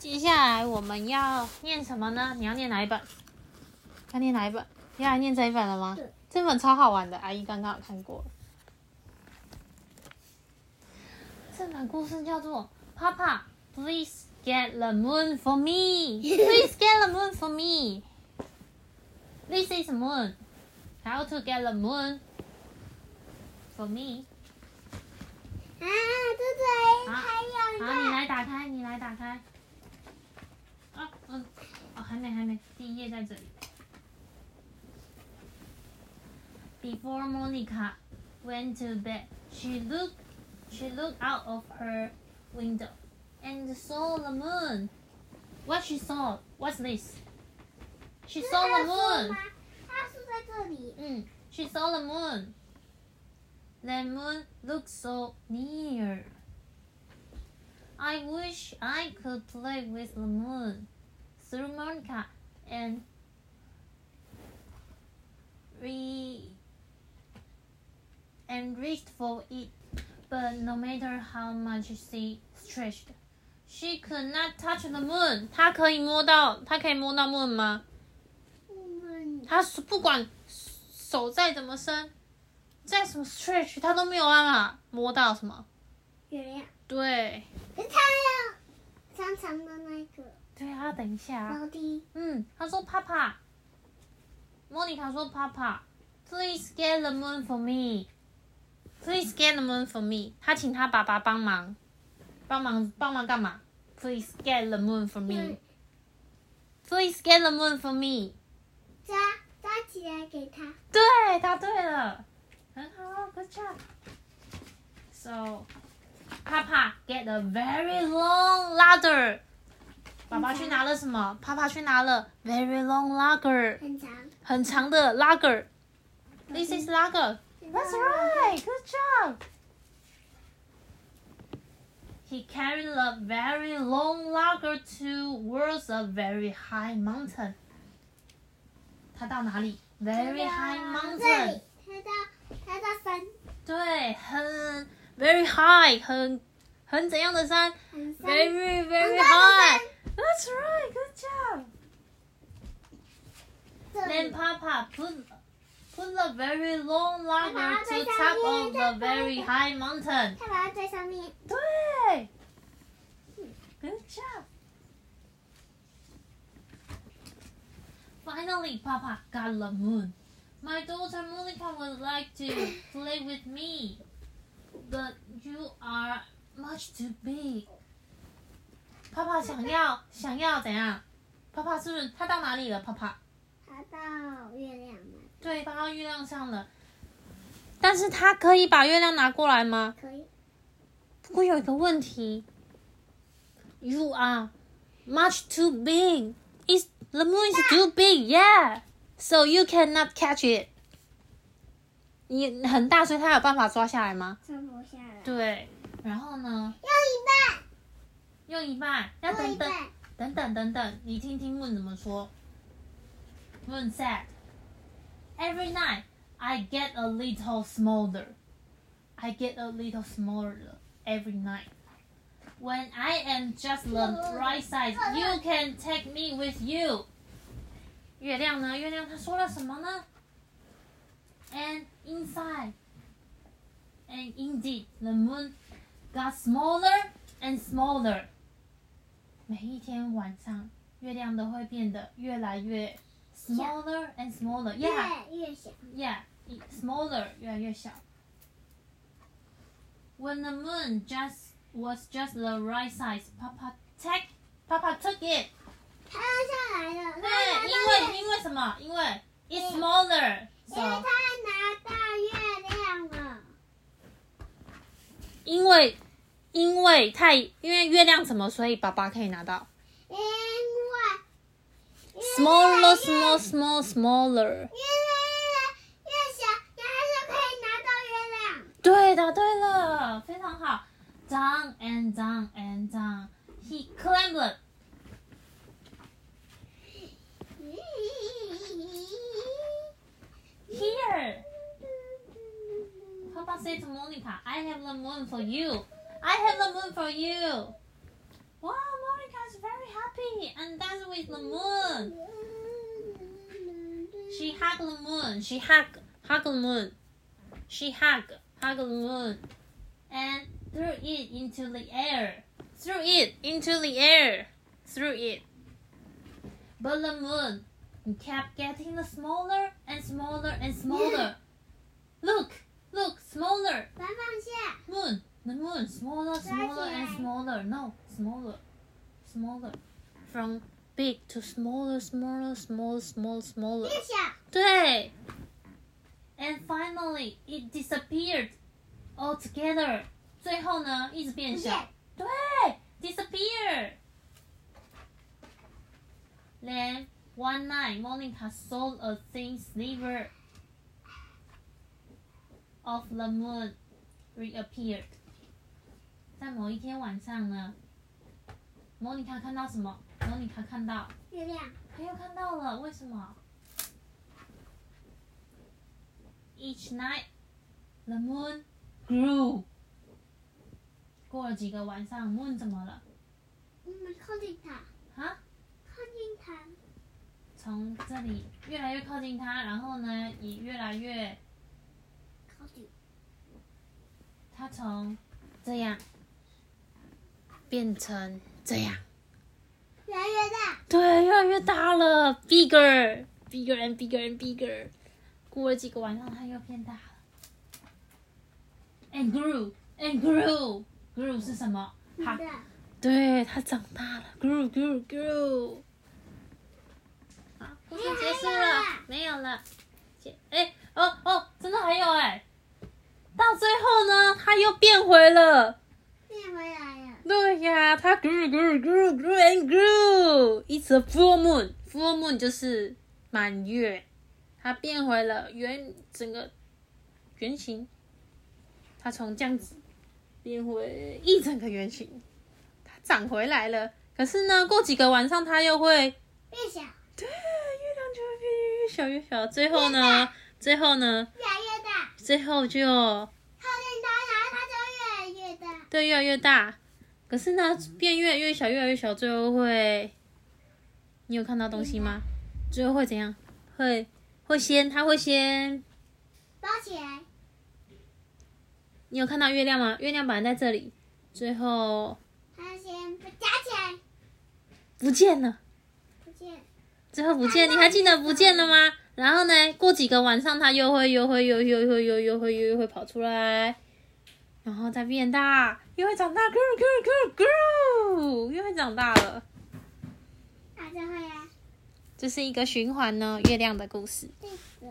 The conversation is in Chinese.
接下来我们要念什么呢？你要念哪一本？要念哪一本？要来念这一本了吗？对这本超好玩的，阿姨刚刚有看过。这本故事叫做《Papa, please get the moon for me. Please get the moon for me. This is moon. How to get the moon for me? 啊，这里好还有好，你。来打开，你来打开。啊，嗯，哦，还没，还没，第一页在这里。Before Monica went to bed, she looked, she looked out of her window and saw the moon. What she saw? What's this? She 是 saw 他 the 的树 moon. 吗？他树在这里。Mm, she saw the moon. The moon looked so near. I wish I could play with the moon, Through Monica, and re and reached for it. But no matter how much she stretched, she could not touch the moon. 她可以摸到，她可以摸到 moon 吗？嗯，他是不管手再怎么伸，再怎么 stretch，她都没有办法摸到什么。月亮。对，可是他要长长的那个对啊，等一下啊，楼梯。嗯，他说爸爸，莫妮卡说爸爸，Please get the moon for me，Please get the moon for me。他请他爸爸帮忙，帮忙帮忙干嘛？Please get the moon for 嗯 me，Please get the moon for me。抓抓起来给他。对，答对了，很好，good job。So, Papa get a very long ladder。爸爸去拿了什么？爸爸去拿了 very long ladder，很长。很长的 ladder。This is ladder. That's right. Good job. He carried a very long ladder towards a very high mountain. 他到哪里？Very high 这 mountain 里。他到他到山，对，很 very high，很很怎样的山很山。 ？Very very 很高的 high 山。 That's right. Good job. 这 Then 里 Papa put put a very long ladder 把它 to 在 top 上 of 面 the 再把 very 它 high mountain. 他把它在上面。对，Good job. Finally, Papa got the moon. My daughter Monica would like to play with me, but you are much too big. 爸爸想要想要怎样？爸爸是不是他到哪里了？爸爸他到月亮了，对，搬到月亮上了。但是他可以把月亮拿过来吗？可以。不过有一个问题，You are much too big. Is the moon is too big? Yeah. So you cannot catch it. 你很大，所以他有办法抓下来吗？抓不下来。对。然后呢？用一半。用一半，要等等。等等等等，你听听 Moon 怎么说。Moon said, "Every night I get a little smaller. I get a little smaller every night. When I am just the right size, you can take me with you." 月亮呢？月亮它说了什么呢 ？And inside, and indeed, the moon got smaller and smaller. 每一天晚上，月亮都会变得越来越 smaller and smaller. 越 Yeah, 越小。 yeah, smaller 越来越小。When the moon just was just the right size, Papa take Papa took it. 它要下来了。对，因为因为什么？因为 it's smaller. 因为 So 因为因为太因为月亮什么，所以爸爸可以拿到因为 smaller, small, small, smaller. 越来越小，你还是可以拿到月亮。对的，对了，非常好。Down and down and down, he climbed. Said to Monica, "I have the moon for you. I have the moon for you." Wow, Monica is very happy and dance with the moon. She hugged the moon. She hugged, hugged the moon. She hugged, hugged the moon, and threw it into the air. Threw it into the air. Threw it. But the moon kept getting smaller and smaller and smaller. Look, look, smaller. 反放下， Moon, the moon, smaller, smaller, and smaller. No, smaller, smaller. From big to smaller, smaller, smaller, smaller, smaller. 变小，对。And finally, it disappeared altogether. 最后呢，一直变小。对，disappear. Then one night, Monica saw a thin sliver Of the moon reappeared. 在某一天晚上呢，莫妮卡看到什么？莫妮卡看到，月亮，她又看到了，为什么？Each night, the moon grew. 过了几个晚上，moon 怎么了？我们靠近它，啊？靠近它，从这里越来越靠近它，然后呢，也越来越，它从这样变成这样，越来越大，对，越来越大了，bigger, bigger and bigger and bigger。过了几个晚上，它又变大了，and grew and grew grew 是什么？它，对，它长大了，grew grew grew。好，故事结束了，没有了。结，哎，哦哦，真的还有哎，到最后呢，它又变回了。变回来了，对呀，它 grew grew grew grew and grew。It's a full moon. Full moon 就是满月，它变回了圆整个圆形。它从这样子变回一整个圆形，它长回来了。可是呢，过几个晚上它又会，变小，对，月亮就会变越小越小。最后呢，最后呢，最后就靠近它，然后它就越来越大，对，越来越大。可是呢，变越来越小，越来越小，最后会，你有看到东西吗？最后会怎样？会会先，它会先，包起来，你有看到月亮吗？月亮本来在这里，最后它先被夹起来，不见了，不见，最后不见，你还记得不见了吗？然后呢，过几个晚上，它又会又会又又又又又会又又会跑出来，然后再变大，又会长大，grow grow grow grow，又会长大了。它就会啊，这是一个循环呢，月亮的故事。对